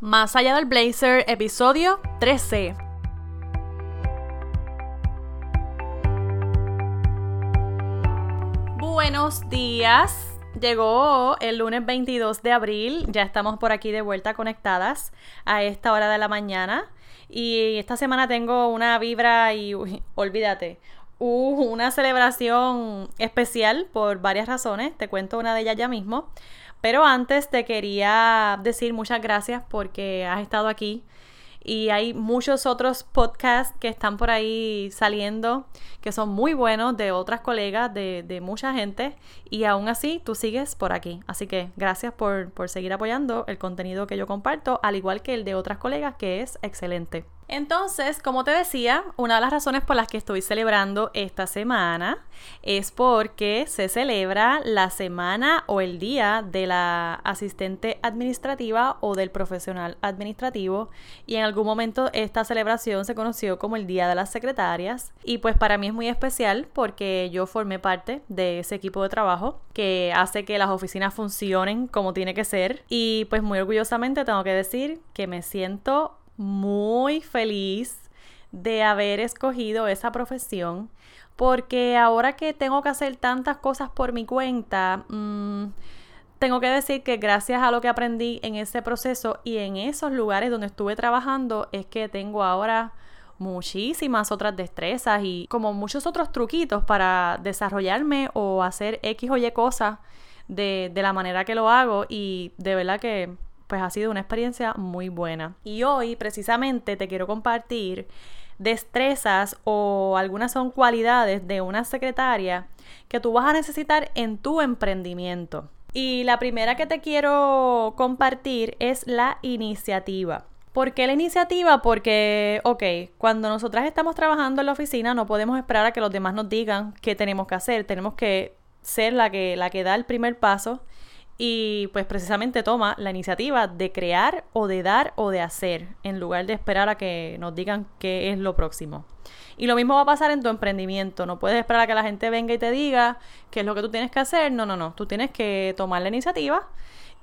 Más allá del blazer, episodio 13. Buenos días. Llegó el lunes 22 de abril, ya estamos por aquí de vuelta conectadas a esta hora de la mañana y esta semana tengo una vibra y olvídate, una celebración especial por varias razones, te cuento una de ellas ya mismo. Pero antes te quería decir muchas gracias porque has estado aquí y hay muchos otros podcasts que están por ahí saliendo que son muy buenos de otras colegas, de, de mucha gente y aún así tú sigues por aquí. Así que gracias por, por seguir apoyando el contenido que yo comparto, al igual que el de otras colegas que es excelente. Entonces, como te decía, una de las razones por las que estoy celebrando esta semana es porque se celebra la semana o el día de la asistente administrativa o del profesional administrativo. Y en algún momento esta celebración se conoció como el Día de las Secretarias. Y pues para mí es muy especial porque yo formé parte de ese equipo de trabajo que hace que las oficinas funcionen como tiene que ser. Y pues muy orgullosamente tengo que decir que me siento muy feliz de haber escogido esa profesión porque ahora que tengo que hacer tantas cosas por mi cuenta, mm, tengo que decir que gracias a lo que aprendí en ese proceso y en esos lugares donde estuve trabajando es que tengo ahora muchísimas otras destrezas y como muchos otros truquitos para desarrollarme o hacer X o Y cosas de, de la manera que lo hago. Y de verdad que pues ha sido una experiencia muy buena. Y hoy precisamente te quiero compartir destrezas o algunas son cualidades de una secretaria que tú vas a necesitar en tu emprendimiento. Y la primera que te quiero compartir es la iniciativa. ¿Por qué la iniciativa? Porque, ok, cuando nosotras estamos trabajando en la oficina no podemos esperar a que los demás nos digan qué tenemos que hacer. Tenemos que ser la que, la que da el primer paso y pues precisamente toma la iniciativa de crear o de dar o de hacer en lugar de esperar a que nos digan qué es lo próximo. Y lo mismo va a pasar en tu emprendimiento. No puedes esperar a que la gente venga y te diga qué es lo que tú tienes que hacer. No, no, no. Tú tienes que tomar la iniciativa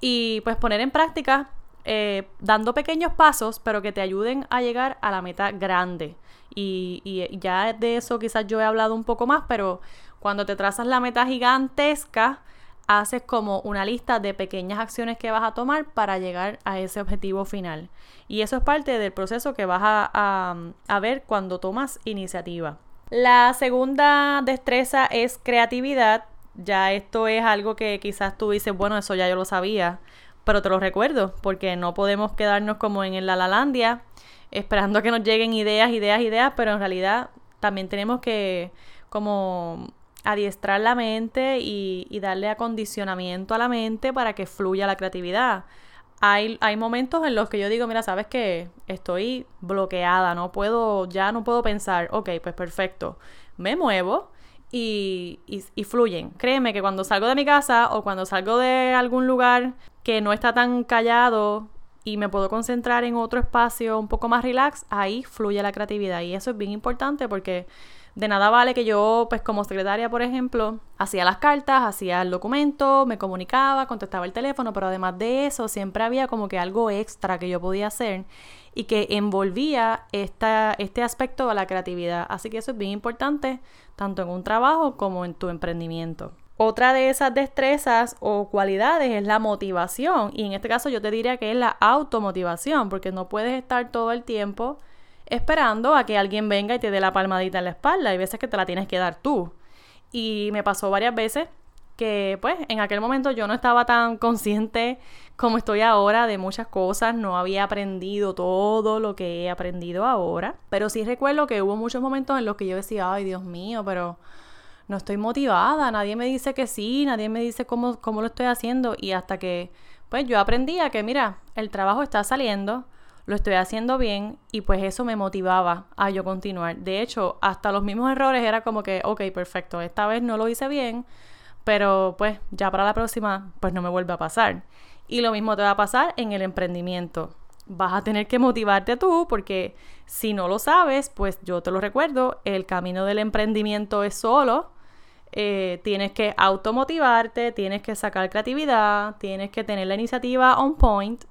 y pues poner en práctica eh, dando pequeños pasos, pero que te ayuden a llegar a la meta grande. Y, y ya de eso quizás yo he hablado un poco más, pero cuando te trazas la meta gigantesca, haces como una lista de pequeñas acciones que vas a tomar para llegar a ese objetivo final. Y eso es parte del proceso que vas a, a, ver cuando tomas iniciativa. La segunda destreza es creatividad. Ya esto es algo que quizás tú dices, bueno, eso ya yo lo sabía, pero te lo recuerdo, porque no podemos quedarnos como en la Lalandia, esperando que nos lleguen ideas, ideas, ideas, pero en realidad también tenemos que como adiestrar la mente y, darle acondicionamiento a la mente para que fluya la creatividad. Hay, momentos en los que yo digo, mira, sabes que estoy bloqueada, no puedo, ya no puedo pensar, ok, pues perfecto, me muevo y, y, fluyen. Créeme que cuando salgo de mi casa o cuando salgo de algún lugar que no está tan callado y me puedo concentrar en otro espacio un poco más relax, ahí fluye la creatividad y eso es bien importante porque de nada vale que yo, pues como secretaria, por ejemplo, hacía las cartas, hacía el documento, me comunicaba, contestaba el teléfono, pero además de eso siempre había como que algo extra que yo podía hacer y que envolvía esta, este aspecto de la creatividad. Así que eso es bien importante, tanto en un trabajo como en tu emprendimiento. Otra de esas destrezas o cualidades es la motivación y en este caso yo te diría que es la automotivación porque no puedes estar todo el tiempo esperando a que alguien venga y te dé la palmadita en la espalda. Hay veces que te la tienes que dar tú. Y me pasó varias veces que pues en aquel momento yo no estaba tan consciente como estoy ahora de muchas cosas, no había aprendido todo lo que he aprendido ahora, pero sí recuerdo que hubo muchos momentos en los que yo decía, ay Dios mío, pero no estoy motivada, nadie me dice que sí, nadie me dice cómo, cómo lo estoy haciendo y hasta que pues yo aprendía que mira, el trabajo está saliendo, lo estoy haciendo bien y pues eso me motivaba a yo continuar. De hecho, hasta los mismos errores era como que, ok, perfecto, esta vez no lo hice bien, pero pues ya para la próxima pues no me vuelve a pasar. Y lo mismo te va a pasar en el emprendimiento. Vas a tener que motivarte tú porque si no lo sabes, pues yo te lo recuerdo, el camino del emprendimiento es solo. Eh, tienes que automotivarte, tienes que sacar creatividad, tienes que tener la iniciativa on point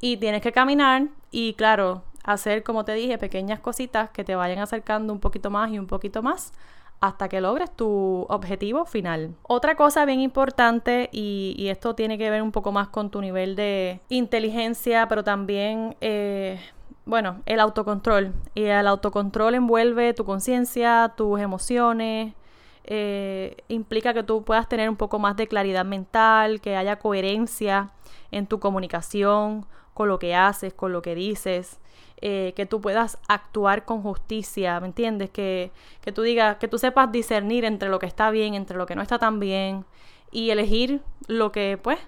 Y tienes que caminar y claro, hacer, como te dije, pequeñas cositas que te vayan acercando un poquito más y un poquito más hasta que logres tu objetivo final. Otra cosa bien importante, y, esto tiene que ver un poco más con tu nivel de inteligencia, pero también, eh, bueno, el autocontrol. Y el autocontrol envuelve tu conciencia, tus emociones. Eh, implica que tú puedas tener un poco más de claridad mental, que haya coherencia en tu comunicación, con lo que haces, con lo que dices. Eh, que tú puedas actuar con justicia, ¿me entiendes? Que, que tú digas, que tú sepas discernir entre lo que está bien, entre lo que no está tan bien y elegir lo que, pues,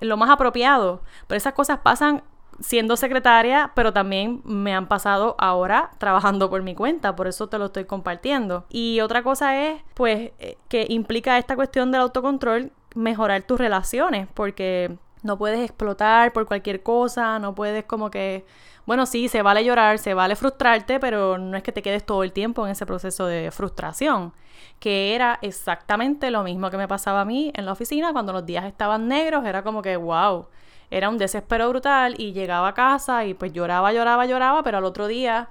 lo más apropiado. Pero esas cosas pasan siendo secretaria, pero también me han pasado ahora trabajando por mi cuenta, por eso te lo estoy compartiendo. Y otra cosa es, pues, eh, que implica esta cuestión del autocontrol, mejorar tus relaciones, porque no puedes explotar por cualquier cosa, no puedes como que bueno, sí, se vale llorar, se vale frustrarte, pero no es que te quedes todo el tiempo en ese proceso de frustración, que era exactamente lo mismo que me pasaba a mí en la oficina cuando los días estaban negros, era como que, wow, era un desespero brutal y llegaba a casa y pues lloraba, lloraba, lloraba, pero al otro día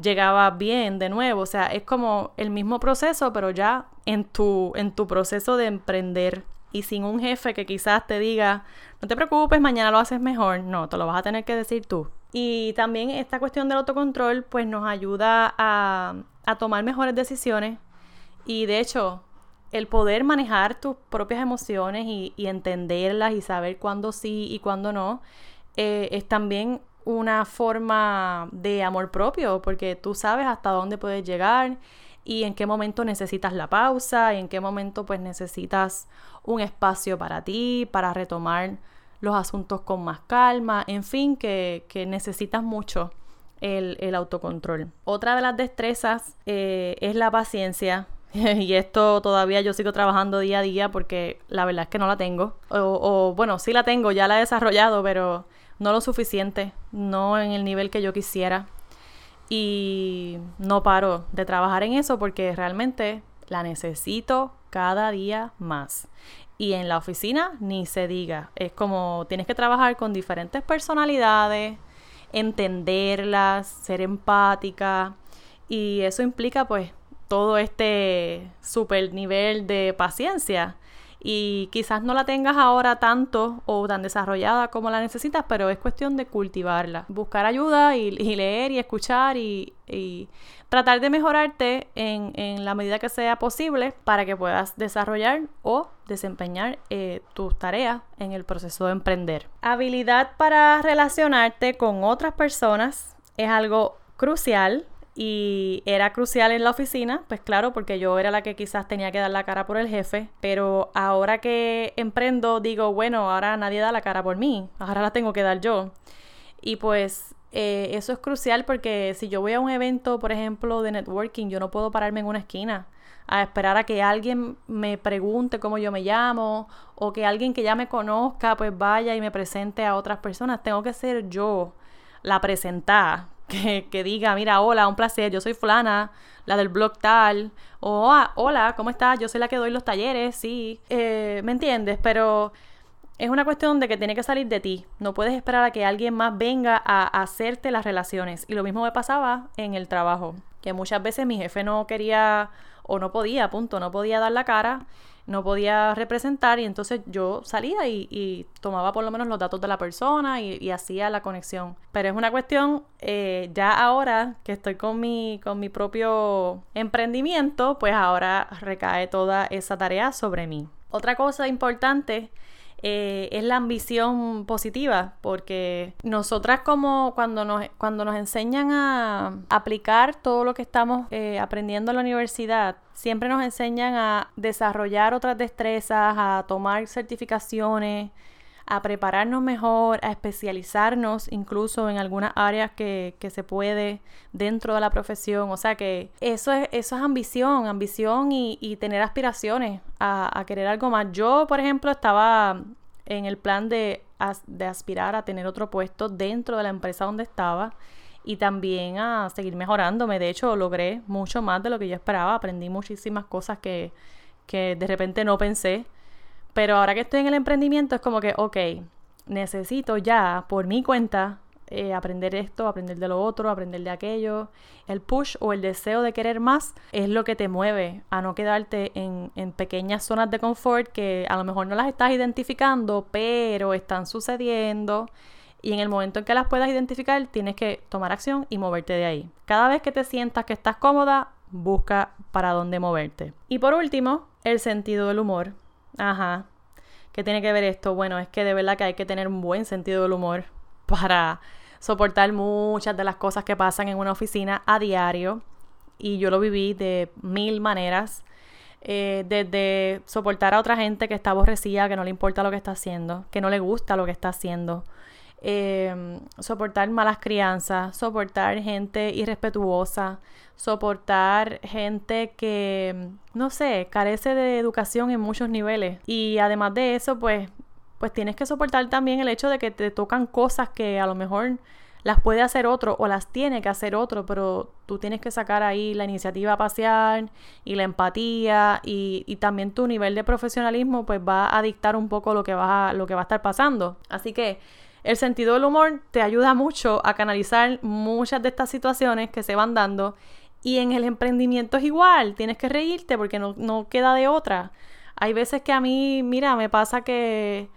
llegaba bien de nuevo, o sea, es como el mismo proceso, pero ya en tu, en tu proceso de emprender y sin un jefe que quizás te diga, no te preocupes, mañana lo haces mejor, no, te lo vas a tener que decir tú. Y también esta cuestión del autocontrol pues nos ayuda a, tomar mejores decisiones y de hecho el poder manejar tus propias emociones y, entenderlas y saber cuándo sí y cuándo no eh, es también una forma de amor propio porque tú sabes hasta dónde puedes llegar y en qué momento necesitas la pausa y en qué momento pues necesitas un espacio para ti, para retomar los asuntos con más calma, en fin, que, necesitas mucho el, autocontrol. Otra de las destrezas eh, es la paciencia. y esto todavía yo sigo trabajando día a día porque la verdad es que no la tengo. O, o, bueno, sí la tengo, ya la he desarrollado, pero no lo suficiente, no en el nivel que yo quisiera. Y no paro de trabajar en eso porque realmente la necesito cada día más. Y en la oficina ni se diga. Es como tienes que trabajar con diferentes personalidades, entenderlas, ser empática. Y eso implica pues todo este super nivel de paciencia y quizás no la tengas ahora tanto o tan desarrollada como la necesitas, pero es cuestión de cultivarla, buscar ayuda y, leer y escuchar y, tratar de mejorarte en, la medida que sea posible para que puedas desarrollar o desempeñar eh, tus tareas en el proceso de emprender. Habilidad para relacionarte con otras personas es algo crucial y era crucial en la oficina, pues claro, porque yo era la que quizás tenía que dar la cara por el jefe, pero ahora que emprendo digo, bueno, ahora nadie da la cara por mí, ahora la tengo que dar yo. Y pues eh, eso es crucial porque si yo voy a un evento, por ejemplo, de networking, yo no puedo pararme en una esquina a esperar a que alguien me pregunte cómo yo me llamo o que alguien que ya me conozca pues vaya y me presente a otras personas. Tengo que ser yo la presentada que, diga, mira, hola, un placer, yo soy fulana, la del blog tal, o ah, hola, ¿cómo estás? Yo soy la que doy los talleres, sí, eh, ¿me entiendes? Pero es una cuestión de que tiene que salir de ti, no puedes esperar a que alguien más venga a hacerte las relaciones. Y lo mismo me pasaba en el trabajo, que muchas veces mi jefe no quería o no podía, punto, no podía dar la cara no podía representar y entonces yo salía y, tomaba por lo menos los datos de la persona y, hacía la conexión. Pero es una cuestión, eh, ya ahora que estoy con mi, con mi propio emprendimiento, pues ahora recae toda esa tarea sobre mí. Otra cosa importante eh, es la ambición positiva, porque nosotras como cuando nos, cuando nos enseñan a aplicar todo lo que estamos eh, aprendiendo en la universidad, siempre nos enseñan a desarrollar otras destrezas, a tomar certificaciones, a prepararnos mejor, a especializarnos incluso en algunas áreas que, se puede dentro de la profesión. O sea que eso es, eso es ambición, ambición y, tener aspiraciones a, querer algo más. Yo, por ejemplo, estaba en el plan de, de aspirar a tener otro puesto dentro de la empresa donde estaba y también a seguir mejorándome. De hecho, logré mucho más de lo que yo esperaba. Aprendí muchísimas cosas que, que de repente no pensé pero ahora que estoy en el emprendimiento es como que, ok, necesito ya, por mi cuenta, eh, aprender esto, aprender de lo otro, aprender de aquello. El push o el deseo de querer más es lo que te mueve a no quedarte en, en, pequeñas zonas de confort que a lo mejor no las estás identificando, pero están sucediendo. Y en el momento en que las puedas identificar, tienes que tomar acción y moverte de ahí. Cada vez que te sientas que estás cómoda, busca para dónde moverte. Y por último, el sentido del humor. Ajá. ¿Qué tiene que ver esto? Bueno, es que de verdad que hay que tener un buen sentido del humor para soportar muchas de las cosas que pasan en una oficina a diario. Y yo lo viví de mil maneras. Eh, desde soportar a otra gente que está aborrecida, que no le importa lo que está haciendo, que no le gusta lo que está haciendo. Eh, soportar malas crianzas, soportar gente irrespetuosa, soportar gente que, no sé, carece de educación en muchos niveles. Y además de eso, pues pues tienes que soportar también el hecho de que te tocan cosas que a lo mejor las puede hacer otro o las tiene que hacer otro, pero tú tienes que sacar ahí la iniciativa pasear y la empatía y, y, también tu nivel de profesionalismo pues va a dictar un poco lo que, va lo que va a estar pasando. Así que el sentido del humor te ayuda mucho a canalizar muchas de estas situaciones que se van dando y en el emprendimiento es igual, tienes que reírte porque no, no queda de otra. Hay veces que a mí, mira, me pasa que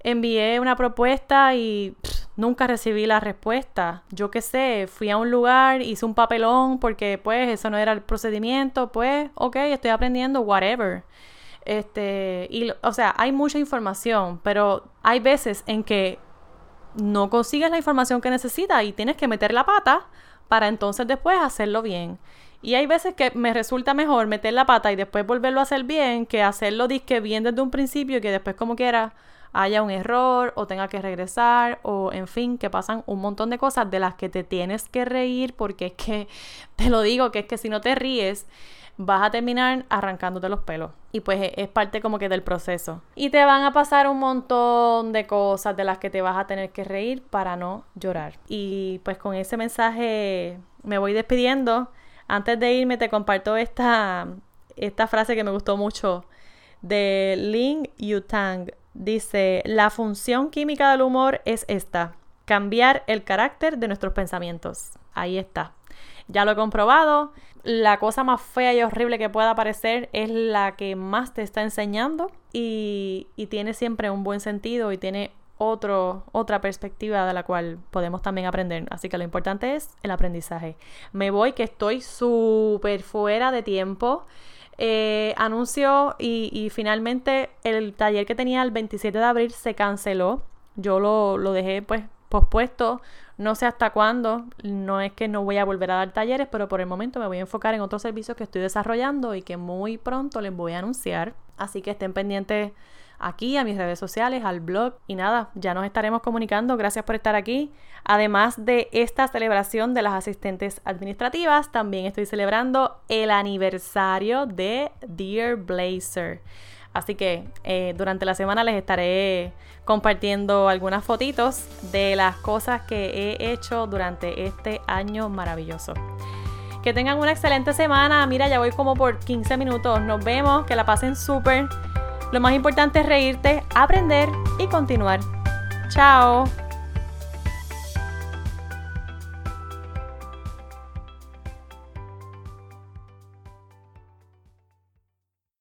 envié una propuesta y nunca recibí la respuesta. Yo qué sé, fui a un lugar, hice un papelón porque pues eso no era el procedimiento, pues ok, estoy aprendiendo, whatever. Este, y o sea, hay mucha información, pero hay veces en que no consigues la información que necesitas y tienes que meter la pata para entonces después hacerlo bien. Y hay veces que me resulta mejor meter la pata y después volverlo a hacer bien que hacerlo disque bien desde un principio y que después como quiera haya un error o tenga que regresar o en fin, que pasan un montón de cosas de las que te tienes que reír porque es que, te lo digo, que es que si no te ríes, vas a terminar arrancándote los pelos. Y pues e, es parte como que del proceso. Y te van a pasar un montón de cosas de las que te vas a tener que reír para no llorar. Y pues con ese mensaje me voy despidiendo. Antes de irme te comparto esta, esta frase que me gustó mucho de Ling Yutang Dice, la función química del humor es esta, cambiar el carácter de nuestros pensamientos. Ahí está. Ya lo he comprobado. La cosa más fea y horrible que pueda parecer es la que más te está enseñando y, y tiene siempre un buen sentido y tiene otro, otra perspectiva de la cual podemos también aprender. Así que lo importante es el aprendizaje. Me voy que estoy súper fuera de tiempo eh, anunció y, finalmente el taller que tenía el 27 de abril se canceló. Yo lo, lo dejé pues pospuesto, no sé hasta cuándo, no es que no voy a volver a dar talleres, pero por el momento me voy a enfocar en otros servicios que estoy desarrollando y que muy pronto les voy a anunciar. Así que estén pendientes aquí, a mis redes sociales, al blog. Y nada, ya nos estaremos comunicando. Gracias por estar aquí. Además de esta celebración de las asistentes administrativas, también estoy celebrando el aniversario de Dear Blazer. Así que eh, durante la semana les estaré compartiendo algunas fotitos de las cosas que he hecho durante este año maravilloso. Que tengan una excelente semana. Mira, ya voy como por 15 minutos. Nos vemos. Que la pasen súper. Lo más importante es reírte, aprender y continuar. Chao.